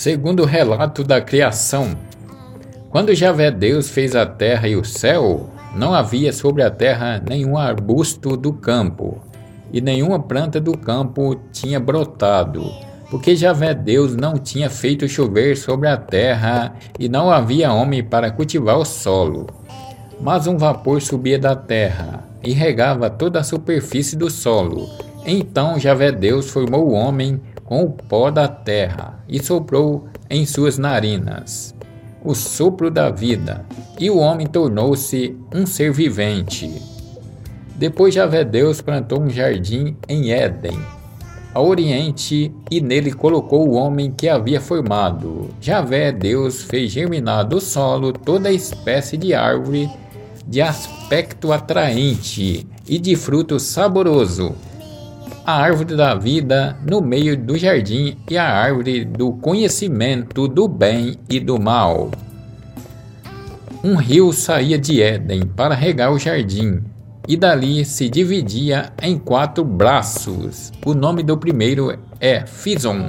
Segundo o relato da criação, quando Javé Deus fez a terra e o céu, não havia sobre a terra nenhum arbusto do campo, e nenhuma planta do campo tinha brotado, porque Javé Deus não tinha feito chover sobre a terra, e não havia homem para cultivar o solo. Mas um vapor subia da terra e regava toda a superfície do solo. Então Javé Deus formou o homem com o pó da terra e soprou em suas narinas o sopro da vida, e o homem tornou-se um ser vivente. Depois Javé Deus plantou um jardim em Éden, ao oriente, e nele colocou o homem que havia formado. Javé Deus fez germinar do solo toda espécie de árvore de aspecto atraente e de fruto saboroso a árvore da vida no meio do jardim e a árvore do conhecimento do bem e do mal. Um rio saía de Éden para regar o jardim, e dali se dividia em quatro braços. O nome do primeiro é Fison.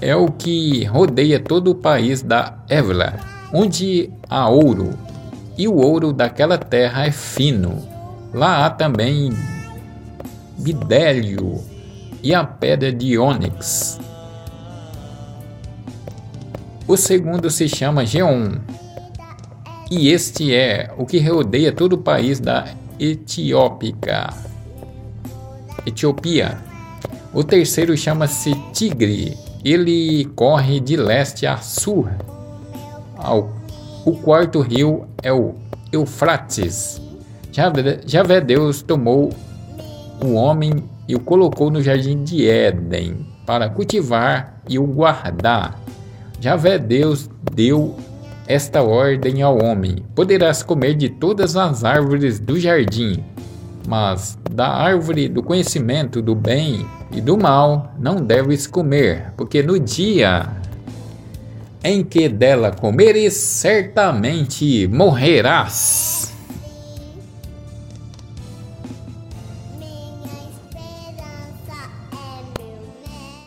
É o que rodeia todo o país da Évila, onde há ouro, e o ouro daquela terra é fino. Lá há também bidélio e a pedra de ônix. O segundo se chama Geon, e este é o que rodeia todo o país da Etiópica. Etiópia. O terceiro chama-se Tigre. Ele corre de leste a sul. O quarto rio é o Eufrates. Javé, Deus tomou o homem e o colocou no jardim de Éden para cultivar e o guardar. Javé Deus deu esta ordem ao homem: Poderás comer de todas as árvores do jardim, mas da árvore do conhecimento do bem e do mal não deves comer, porque no dia em que dela comeres, certamente morrerás.